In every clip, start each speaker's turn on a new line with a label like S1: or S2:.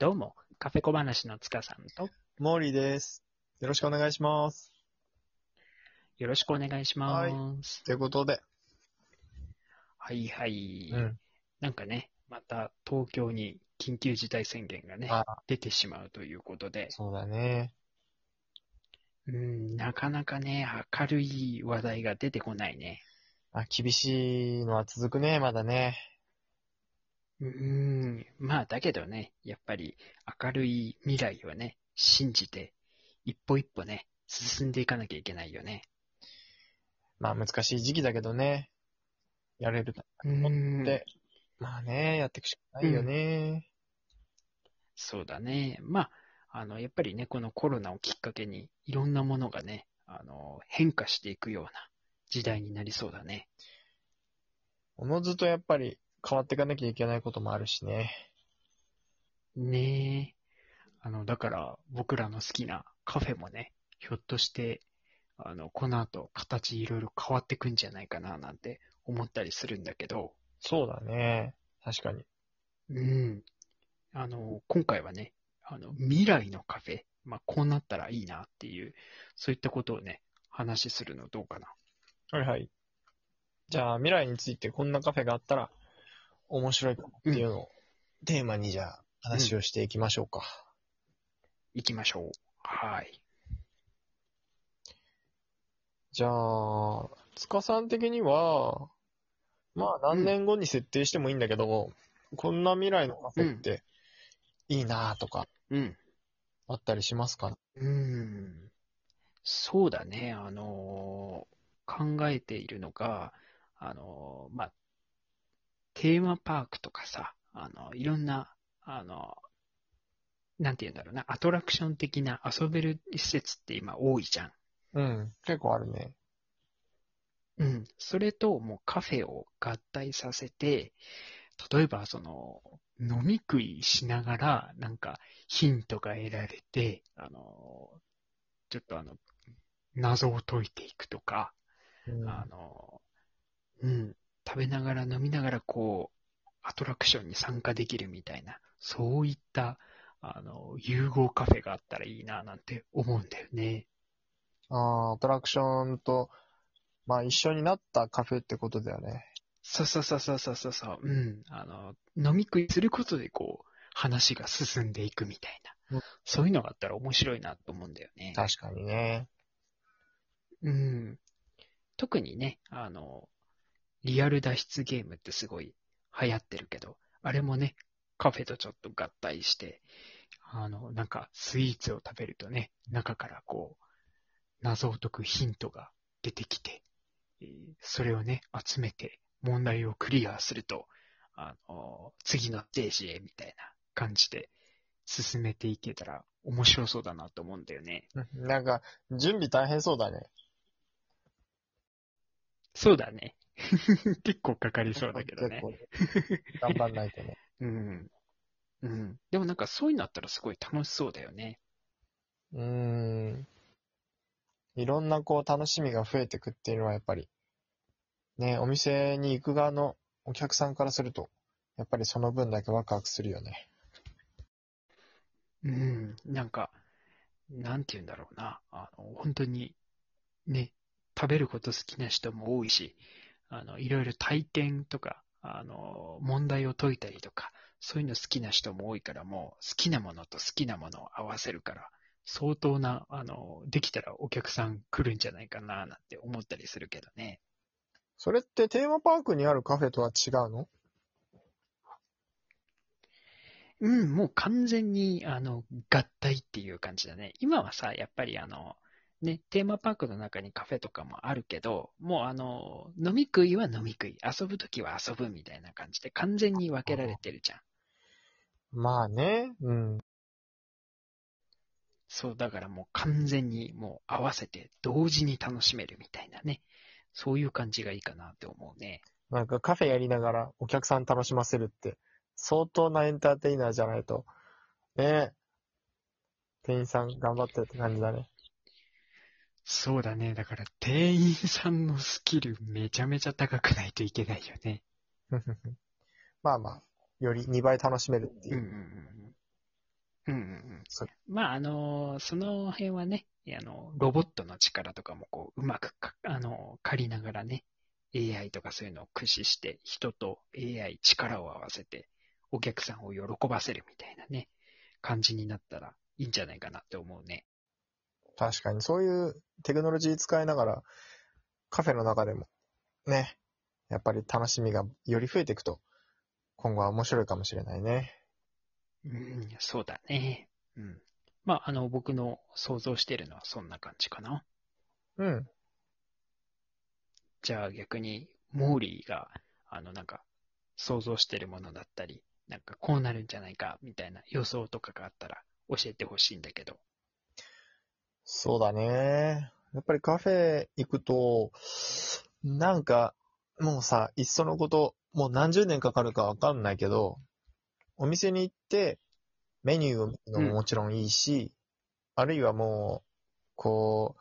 S1: どうも、カフェ小話の塚さんと、
S2: モーリーです。よろしくお願いします。
S1: よろしくお願いします。
S2: ということで、
S1: はい、はい、
S2: うん。
S1: なんかね、また東京に緊急事態宣言がね、
S2: あ、
S1: 出てしまうということで、
S2: そうだね。
S1: うん、なかなかね、明るい話題が出てこないね。
S2: あ、厳しいのは続くね、まだね。
S1: うん、まあだけどね、やっぱり明るい未来をね、信じて、一歩一歩ね、進んでいかなきゃいけないよね。
S2: まあ難しい時期だけどね。やれると
S1: うん
S2: で、まあね、やっていくしかないよね。
S1: そうだね。まあ、あの、やっぱりね、このコロナをきっかけに、いろんなものがね、あの、変化していくような時代になりそうだね。
S2: おのずとやっぱり変わっていかなきゃいけないこともあるしね。
S1: ねえ。あの、だから、僕らの好きなカフェもね、ひょっとして、あの、この後、形いろいろ変わってくんじゃないかな、なんて思ったりするんだけど、
S2: そうだね。確かに。
S1: うん。あの、今回はね、あの、未来のカフェ、まあ、こうなったらいいなっていう、そういったことをね、話するのどうかな。
S2: はいはい。じゃあ未来についてこんなカフェがあったら面白いかもっていうのをテーマにじゃあ話をしていきましょうか。
S1: 行きましょう。はい。
S2: じゃあ、塚さん的には、まあ何年後に設定してもいいんだけど、こんな未来のカフェっていいなとか
S1: うん。
S2: あったりしますか？
S1: うん。そうだね。あのー考えているのが、あのーまあ、テーマパークとかさ、あの、いろんな、あの、なんて言うんだろうな、アトラクション的な遊べる施設って今多いじゃん。
S2: うん、結構あるね。
S1: うん。それと、もうカフェを合体させて、例えば、その、飲み食いしながら、なんか、ヒントが得られて、あの、ちょっとあの、謎を解いていくとか、
S2: うん
S1: あの、うん、食べながら飲みながら、こう、アトラクションに参加できるみたいな、そういった、あの、融合カフェがあったらいいな、なんて思うんだよね。
S2: あーアトラクションと、まあ一緒になったカフェってことだよね。
S1: そうそうそうそうそうそうそう。うん。あの、飲み食いすることでこう、話が進んでいくみたいな。
S2: うん
S1: そういうのがあったら面白いなと思うんだよね。
S2: 確かにね。
S1: うん。特にね、あの、リアル脱出ゲームってすごい流行ってるけど、あれもね、カフェとちょっと合体して、あの、なんかスイーツを食べるとね、中からこう、謎を解くヒントが出てきて、えーそれをね、集めて問題をクリアすると、あの、次のステージへみたいな感じで進めていけたら面白そうだなと思うんだよね。
S2: うんなんか、準備大変そうだね。
S1: そうだね。結構かかりそうだけどね。
S2: 結構頑張んないとね。
S1: うん。うん。でもなんかそういうのあったらすごい楽しそうだよね。
S2: うーん。いろんなこう楽しみが増えてくっていうのはやっぱり、ね、お店に行く側のお客さんからすると、やっぱりその分だけワクワクするよね。
S1: うん。なんか、なんて言うんだろうな。あの、本当に、ね、食べること好きな人も多いし、あの、いろいろ体験とか、あの、問題を解いたりとか、そういうの好きな人も多いから、もう好きなものと好きなものを合わせるから、相当な、あの、できたらお客さん来るんじゃないかな、なんて思ったりするけどね。
S2: それってテーマパークにあるカフェとは違うの？
S1: うん、もう完全に、あの、合体っていう感じだね。今はさ、やっぱりあの、ね、テーマパークの中にカフェとかもあるけど、もうあの、飲み食いは飲み食い、遊ぶときは遊ぶみたいな感じで完全に分けられてるじゃん。
S2: まあね、うん。
S1: そう、だからもう完全にもう合わせて同時に楽しめるみたいなね。そういう感じがいいかなって思うね。
S2: なんかカフェやりながらお客さん楽しませるって、相当なエンターテイナーじゃないと、ね店員さん頑張ってるって感じだね。
S1: そうだね。だから店員さんのスキルめちゃめちゃ高くないといけないよね。
S2: まあまあ、より2倍楽しめるっていううん
S1: うんうんうんうんうん
S2: そ。
S1: まあ、あの、その辺はね、あの、ロボットの力とかもこう、うまくか、あの、借りながらね、AI とかそういうのを駆使して、人と AI 力を合わせて、お客さんを喜ばせるみたいなね、感じになったらいいんじゃないかなって思うね。
S2: 確かに、そういうテクノロジー使いながら、カフェの中でも、ね、やっぱり楽しみがより増えていくと、今後は面白いかもしれないね。
S1: うん、そうだね。うん。まあ、あの、僕の想像してるのはそんな感じかな。
S2: うん。
S1: じゃあ逆に、モーリーが、あの、なんか、想像してるものだったり、なんかこうなるんじゃないか、みたいな予想とかがあったら教えてほしいんだけど。
S2: そうだね。やっぱりカフェ行くと、なんか、もうさ、いっそのこと、もう何十年かかるかわかんないけど、お店に行って、メニューを見るのももちろんいいし、あるいはもう、こ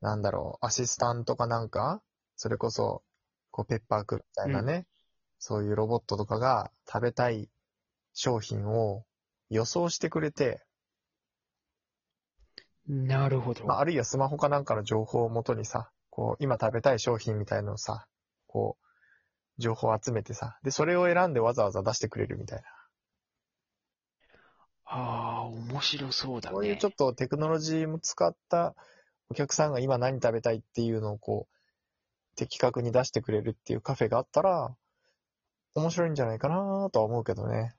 S2: う、なんだろう、アシスタントかなんか、それこそ、こう、ペッパーくんみたいなね、そういうロボットとかが食べたい商品を予想してくれて、
S1: なるほど。
S2: まあ、あるいはスマホかなんかの情報をもとにさ、こう、今食べたい商品みたいのをさ、こう、情報を集めてさ、で、それを選んでわざわざ出してくれるみたいな。
S1: ああ、面白そうだね。
S2: こういうちょっとテクノロジーも使ったお客さんが今何食べたいっていうのをこう、的確に出してくれるっていうカフェがあったら、面白いんじゃないかなとは思うけどね。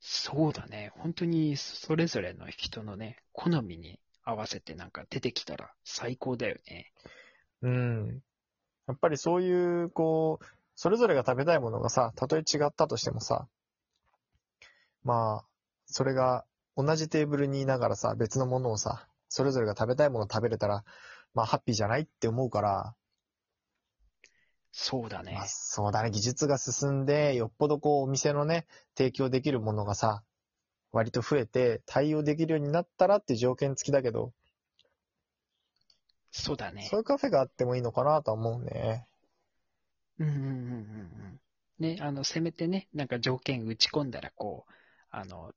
S1: そうだね。本当にそれぞれの人のね、好みに合わせてなんか出てきたら最高だよね。
S2: うん。やっぱりそういう、こう、それぞれが食べたいものがさ、たとえ違ったとしてもさ、まあ、それが同じテーブルにいながらさ、別のものをさ、それぞれが食べたいものを食べれたら、まあ、ハッピーじゃないって思うから、
S1: そうだね
S2: まあ、。そうだね、技術が進んで、よっぽどこう、お店のね、提供できるものがさ、割と増えて、対応できるようになったらって条件付きだけど、
S1: そうだね
S2: そう。いうカフェがあってもいいのかなとは思うね。
S1: うんうんうんうんうん。ね、あの、せめてね、なんか条件打ち込んだら、こう、あの、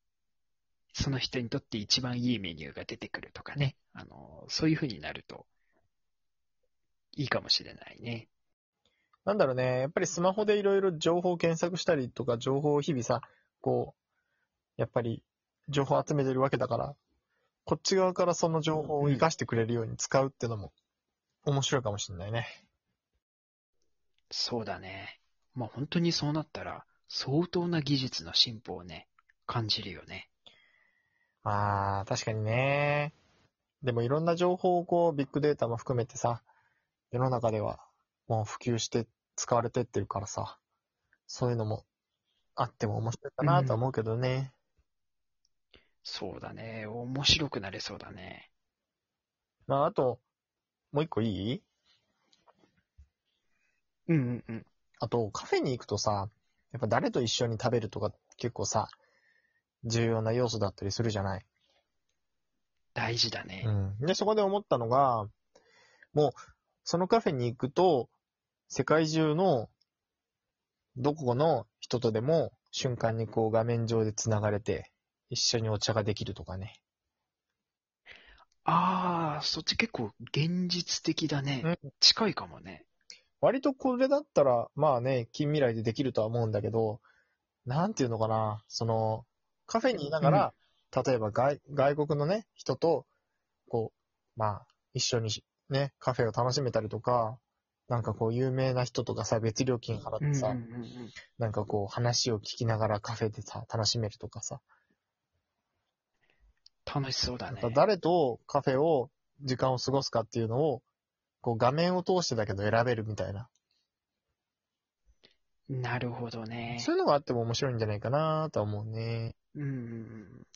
S1: その人にとって一番いいメニューが出てくるとかね。あの、そういう風になると、いいかもしれないね。
S2: なんだろうね、やっぱりスマホでいろいろ情報を検索したりとか、情報を日々さ、こう、やっぱり情報を集めてるわけだから、こっち側からその情報を活かしてくれるように使うってのも面白いかもしれないね。
S1: そうだね。まあ本当にそうなったら、相当な技術の進歩をね、感じるよね。
S2: まあ、確かにね。でもいろんな情報をこう、ビッグデータも含めてさ、世の中ではもう普及して使われてってるからさ、そういうのもあっても面白いかなとは思うけどね。
S1: そうだね。面白くなれそうだね。
S2: まあ、あと、もう一個いい？
S1: うんうんうん。
S2: あと、カフェに行くとさ、やっぱ誰と一緒に食べるとか結構さ、重要な要素だったりするじゃない？
S1: 大事だね。
S2: うん。で、そこで思ったのが、もう、そのカフェに行くと、世界中の、どこの人とでも瞬間にこう画面上で繋がれて、一緒にお茶ができるとかね。
S1: ああ、そっち結構現実的だね。
S2: うん
S1: 近いかもね。
S2: 割とこれだったら、まあね、近未来でできるとは思うんだけど、なんていうのかな、その、カフェにいながら、例えば外外国のね、人と、こう、まあ、一緒にね、カフェを楽しめたりとか、なんかこう、有名な人とかさ、別料金払ってさ、
S1: うんうんうんうん。
S2: なんかこう、話を聞きながらカフェでさ、楽しめるとかさ、
S1: 楽しそうだね
S2: やっぱ。誰とカフェを、時間を過ごすかっていうのを、こう、画面を通してだけど選べるみたいな。
S1: なるほどね。
S2: そういうのがあっても面白いんじゃないかなとは思うね。
S1: うん。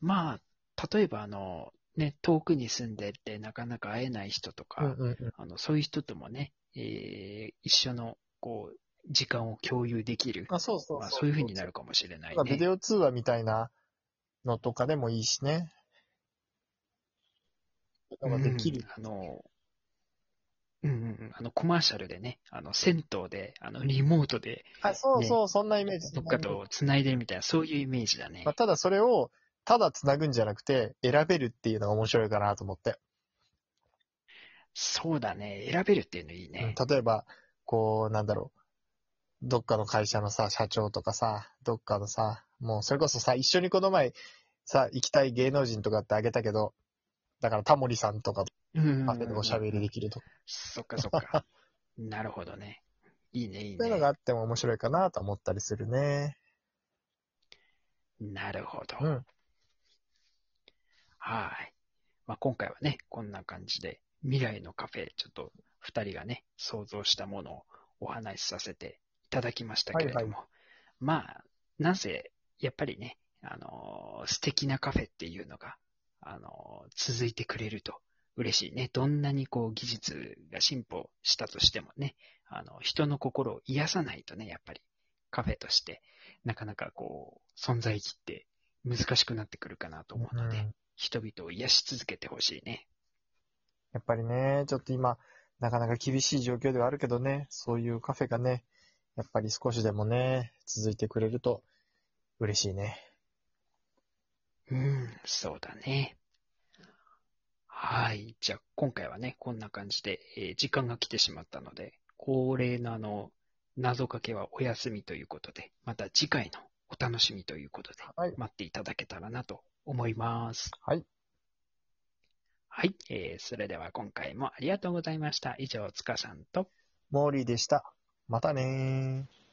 S1: まあ、例えばあの、ね、遠くに住んでてなかなか会えない人とか、
S2: うんうんうん。
S1: あの、そういう人ともね、えー一緒の、こう、時間を共有できる。
S2: あ、そうそう
S1: まあ、そういう風になるかもしれないね。
S2: ビデオ通話みたいなのとかでもいいしね。のができる。
S1: うんあの、うんうんうん。あの、コマーシャルでね、あの、銭湯で、あの、リモートで、
S2: あ、そうそう、そんなイメージ。
S1: どっかと繋いでるみたいな、そういうイメージだね
S2: まあ、。ただそれを、ただ繋ぐんじゃなくて、選べるっていうのが面白いかなと思って。
S1: そうだね。選べるっていうのいい
S2: うん
S1: ね。
S2: 例えば、こう、なんだろう。どっかの会社のさ、社長とかさ、どっかのさ、もうそれこそさ、一緒にこの前、さ、行きたい芸能人とかってあげたけど、だからタモリさんとかカフェでおしゃべりできるとか、
S1: そっかそっか。なるほどね。いいね、いいね。
S2: そういうのがあっても面白いかなと思ったりするね。
S1: なるほど。
S2: うん。
S1: はい。まあ、今回はね、こんな感じで、未来のカフェ、ちょっと二人がね、想像したものをお話しさせていただきましたけれども、
S2: はい
S1: まあ、なぜ、やっぱりね、あのー素敵なカフェっていうのが、あのー続いてくれると嬉しいね。どんなにこう技術が進歩したとしてもね、あの、人の心を癒さないとね、やっぱりカフェとして、なかなかこう、存在意義って難しくなってくるかなと思うので、
S2: うん
S1: 人々を癒し続けてほしいね。
S2: やっぱりね、ちょっと今、なかなか厳しい状況ではあるけどね、そういうカフェがね、やっぱり少しでもね、続いてくれると嬉しいね。
S1: うん、そうだね。はい。じゃあ、今回はね、こんな感じで、えー時間が来てしまったので、恒例のあの、謎かけはお休みということで、また次回のお楽しみということで、
S2: はい。
S1: 待っていただけたらなと思います。
S2: はい。
S1: はい。えー、それでは今回もありがとうございました。以上、つかさんと、
S2: モーリーでした。またねー。